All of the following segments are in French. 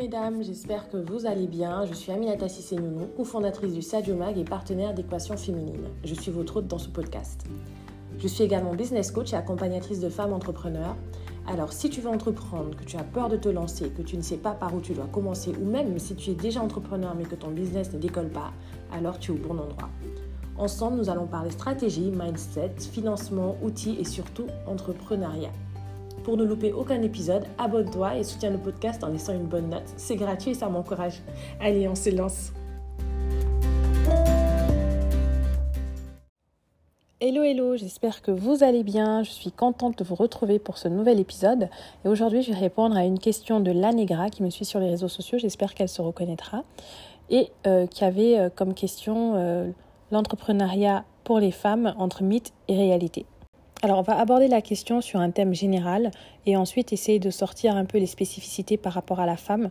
mesdames, j'espère que vous allez bien. Je suis Aminata Sissé-Nounou, cofondatrice du Sadio Mag et partenaire d'Équation Féminine. Je suis votre hôte dans ce podcast. Je suis également business coach et accompagnatrice de femmes entrepreneurs. Alors si tu veux entreprendre, que tu as peur de te lancer, que tu ne sais pas par où tu dois commencer, ou même si tu es déjà entrepreneur mais que ton business ne décolle pas, alors tu es au bon endroit. Ensemble, nous allons parler stratégie, mindset, financement, outils et surtout entrepreneuriat. Pour ne louper aucun épisode, abonne-toi et soutiens le podcast en laissant une bonne note. C'est gratuit et ça m'encourage. Allez, on se lance. Hello hello, j'espère que vous allez bien. Je suis contente de vous retrouver pour ce nouvel épisode. Et aujourd'hui, je vais répondre à une question de Lanegra qui me suit sur les réseaux sociaux. J'espère qu'elle se reconnaîtra. Et euh, qui avait euh, comme question euh, l'entrepreneuriat pour les femmes entre mythe et réalité. Alors, on va aborder la question sur un thème général et ensuite essayer de sortir un peu les spécificités par rapport à la femme.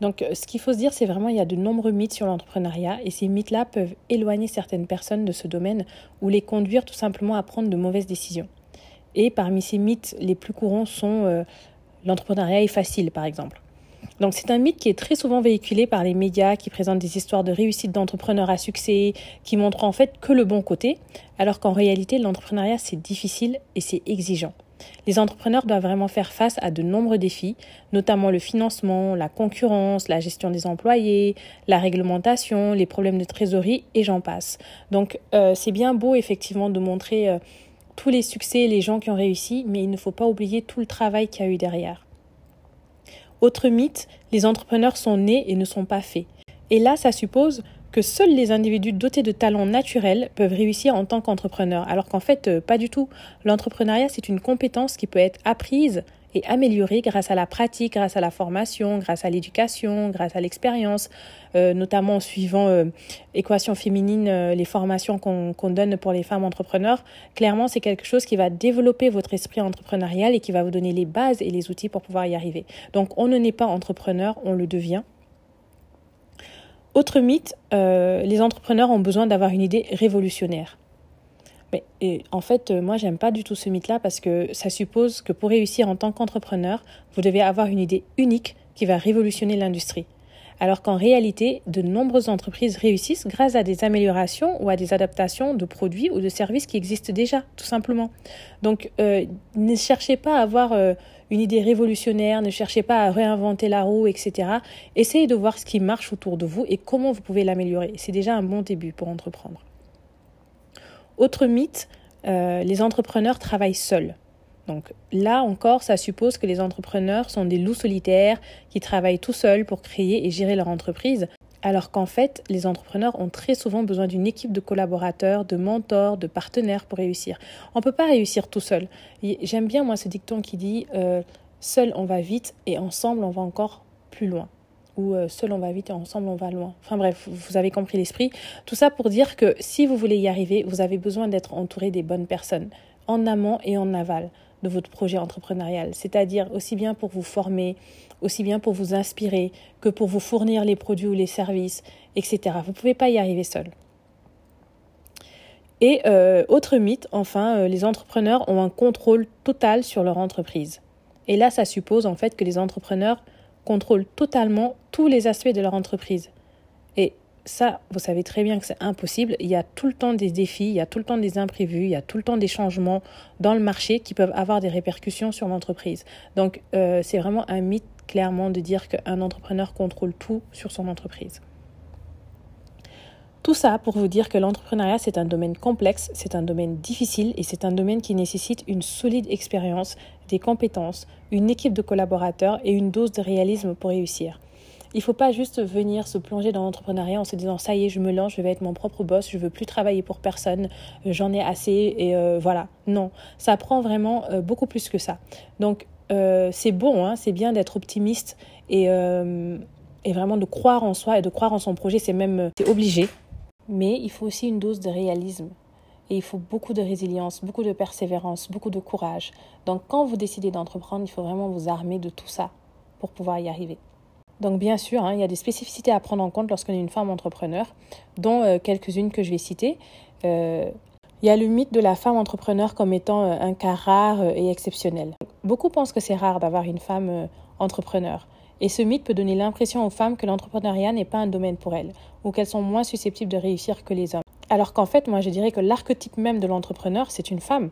Donc, euh, ce qu'il faut se dire, c'est vraiment il y a de nombreux mythes sur l'entrepreneuriat et ces mythes-là peuvent éloigner certaines personnes de ce domaine ou les conduire tout simplement à prendre de mauvaises décisions. Et parmi ces mythes, les plus courants sont euh, l'entrepreneuriat est facile, par exemple. Donc c'est un mythe qui est très souvent véhiculé par les médias, qui présentent des histoires de réussite d'entrepreneurs à succès, qui montrent en fait que le bon côté, alors qu'en réalité l'entrepreneuriat c'est difficile et c'est exigeant. Les entrepreneurs doivent vraiment faire face à de nombreux défis, notamment le financement, la concurrence, la gestion des employés, la réglementation, les problèmes de trésorerie et j'en passe. Donc euh, c'est bien beau effectivement de montrer euh, tous les succès, les gens qui ont réussi, mais il ne faut pas oublier tout le travail qu'il y a eu derrière. Autre mythe, les entrepreneurs sont nés et ne sont pas faits. Et là, ça suppose que seuls les individus dotés de talents naturels peuvent réussir en tant qu'entrepreneurs, alors qu'en fait, euh, pas du tout. L'entrepreneuriat, c'est une compétence qui peut être apprise et améliorée grâce à la pratique, grâce à la formation, grâce à l'éducation, grâce à l'expérience, euh, notamment en suivant euh, équation féminine, euh, les formations qu'on donne pour les femmes entrepreneurs. Clairement, c'est quelque chose qui va développer votre esprit entrepreneurial et qui va vous donner les bases et les outils pour pouvoir y arriver. Donc, on ne naît pas entrepreneur, on le devient. Autre mythe, les entrepreneurs ont besoin d'avoir une idée révolutionnaire. Mais et en fait, euh, moi, j'aime pas du tout ce mythe-là parce que ça suppose que pour réussir en tant qu'entrepreneur, vous devez avoir une idée unique qui va révolutionner l'industrie. Alors qu'en réalité, de nombreuses entreprises réussissent grâce à des améliorations ou à des adaptations de produits ou de services qui existent déjà, tout simplement. Donc, euh, ne cherchez pas à avoir euh, une idée révolutionnaire, ne cherchez pas à réinventer la roue, etc. Essayez de voir ce qui marche autour de vous et comment vous pouvez l'améliorer. C'est déjà un bon début pour entreprendre. Autre mythe, euh, les entrepreneurs travaillent seuls. Donc là encore, ça suppose que les entrepreneurs sont des loups solitaires qui travaillent tout seuls pour créer et gérer leur entreprise, alors qu'en fait, les entrepreneurs ont très souvent besoin d'une équipe de collaborateurs, de mentors, de partenaires pour réussir. On ne peut pas réussir tout seul. J'aime bien moi ce dicton qui dit euh, seul on va vite et ensemble on va encore plus loin ou euh, seul on va vite et ensemble on va loin. Enfin bref, vous avez compris l'esprit. Tout ça pour dire que si vous voulez y arriver, vous avez besoin d'être entouré des bonnes personnes, en amont et en aval de votre projet entrepreneurial. C'est-à-dire aussi bien pour vous former, aussi bien pour vous inspirer, que pour vous fournir les produits ou les services, etc. Vous ne pouvez pas y arriver seul. Et euh, autre mythe, enfin, euh, les entrepreneurs ont un contrôle total sur leur entreprise. Et là, ça suppose en fait que les entrepreneurs contrôlent totalement tous les aspects de leur entreprise. Et ça, vous savez très bien que c'est impossible. Il y a tout le temps des défis, il y a tout le temps des imprévus, il y a tout le temps des changements dans le marché qui peuvent avoir des répercussions sur l'entreprise. Donc, euh, c'est vraiment un mythe, clairement, de dire qu'un entrepreneur contrôle tout sur son entreprise. Tout ça pour vous dire que l'entrepreneuriat, c'est un domaine complexe, c'est un domaine difficile et c'est un domaine qui nécessite une solide expérience, des compétences, une équipe de collaborateurs et une dose de réalisme pour réussir. Il ne faut pas juste venir se plonger dans l'entrepreneuriat en se disant ça y est, je me lance, je vais être mon propre boss, je veux plus travailler pour personne, j'en ai assez et euh, voilà. Non, ça prend vraiment euh, beaucoup plus que ça. Donc euh, c'est bon, hein, c'est bien d'être optimiste et, et vraiment de croire en soi et de croire en son projet, c'est même obligé. Mais il faut aussi une dose de réalisme. Et il faut beaucoup de résilience, beaucoup de persévérance, beaucoup de courage. Donc quand vous décidez d'entreprendre, il faut vraiment vous armer de tout ça pour pouvoir y arriver. Donc bien sûr, hein, il y a des spécificités à prendre en compte lorsqu'on est une femme entrepreneur, dont euh, quelques-unes que je vais citer. Euh, il y a le mythe de la femme entrepreneur comme étant euh, un cas rare et exceptionnel. Beaucoup pensent que c'est rare d'avoir une femme entrepreneur. Et ce mythe peut donner l'impression aux femmes que l'entrepreneuriat n'est pas un domaine pour elles, ou qu'elles sont moins susceptibles de réussir que les hommes. Alors qu'en fait, moi je dirais que l'archétype même de l'entrepreneur, c'est une femme.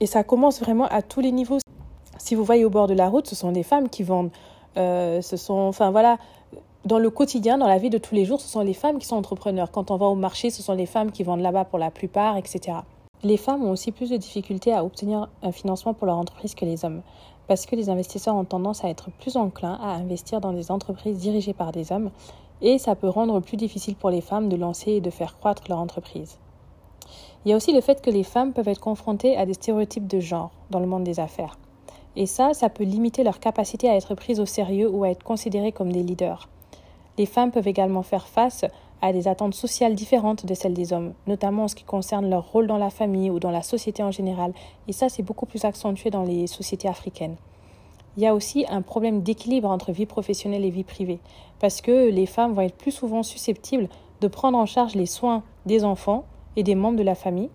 Et ça commence vraiment à tous les niveaux. Si vous voyez au bord de la route, ce sont des femmes qui vendent. Euh, ce sont, enfin voilà, dans le quotidien, dans la vie de tous les jours, ce sont les femmes qui sont entrepreneurs. Quand on va au marché, ce sont les femmes qui vendent là-bas pour la plupart, etc. Les femmes ont aussi plus de difficultés à obtenir un financement pour leur entreprise que les hommes, parce que les investisseurs ont tendance à être plus enclins à investir dans des entreprises dirigées par des hommes, et ça peut rendre plus difficile pour les femmes de lancer et de faire croître leur entreprise. Il y a aussi le fait que les femmes peuvent être confrontées à des stéréotypes de genre dans le monde des affaires. Et ça, ça peut limiter leur capacité à être prises au sérieux ou à être considérées comme des leaders. Les femmes peuvent également faire face à des attentes sociales différentes de celles des hommes, notamment en ce qui concerne leur rôle dans la famille ou dans la société en général. Et ça, c'est beaucoup plus accentué dans les sociétés africaines. Il y a aussi un problème d'équilibre entre vie professionnelle et vie privée, parce que les femmes vont être plus souvent susceptibles de prendre en charge les soins des enfants et des membres de la famille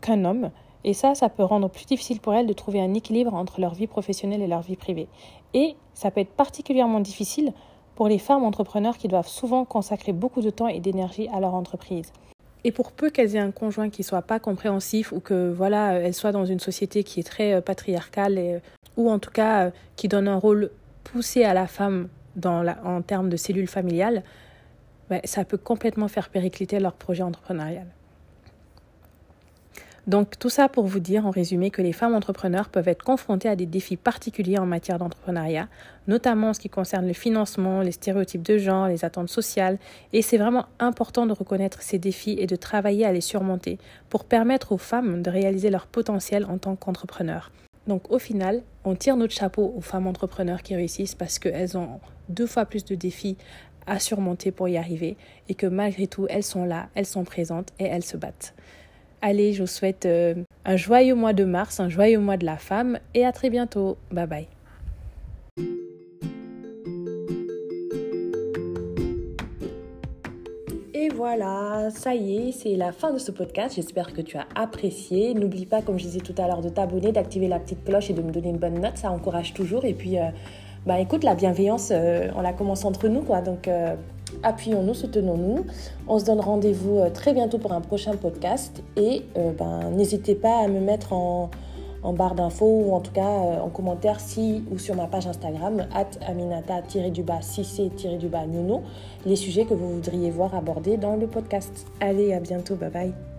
qu'un homme. Et ça, ça peut rendre plus difficile pour elles de trouver un équilibre entre leur vie professionnelle et leur vie privée. Et ça peut être particulièrement difficile pour les femmes entrepreneurs qui doivent souvent consacrer beaucoup de temps et d'énergie à leur entreprise. Et pour peu qu'elles aient un conjoint qui soit pas compréhensif ou que voilà, elles soient dans une société qui est très euh, patriarcale et, ou en tout cas euh, qui donne un rôle poussé à la femme dans la, en termes de cellules familiales, ben, ça peut complètement faire péricliter leur projet entrepreneurial. Donc tout ça pour vous dire en résumé que les femmes entrepreneurs peuvent être confrontées à des défis particuliers en matière d'entrepreneuriat, notamment en ce qui concerne le financement, les stéréotypes de genre, les attentes sociales, et c'est vraiment important de reconnaître ces défis et de travailler à les surmonter pour permettre aux femmes de réaliser leur potentiel en tant qu'entrepreneurs. Donc au final, on tire notre chapeau aux femmes entrepreneurs qui réussissent parce qu'elles ont deux fois plus de défis à surmonter pour y arriver et que malgré tout, elles sont là, elles sont présentes et elles se battent. Allez, je vous souhaite euh, un joyeux mois de mars, un joyeux mois de la femme et à très bientôt. Bye bye. Et voilà, ça y est, c'est la fin de ce podcast. J'espère que tu as apprécié. N'oublie pas, comme je disais tout à l'heure, de t'abonner, d'activer la petite cloche et de me donner une bonne note. Ça encourage toujours. Et puis, euh, bah écoute, la bienveillance, euh, on la commence entre nous, quoi. Donc, appuyons-nous, soutenons-nous. On se donne rendez-vous euh, très bientôt pour un prochain podcast et euh, ben, n'hésitez pas à me mettre en, barre d'infos ou en tout cas euh, en commentaire si ou sur ma page Instagram at aminata-du-bas du-bas les sujets que vous voudriez voir abordés dans le podcast. Allez, à bientôt, bye bye.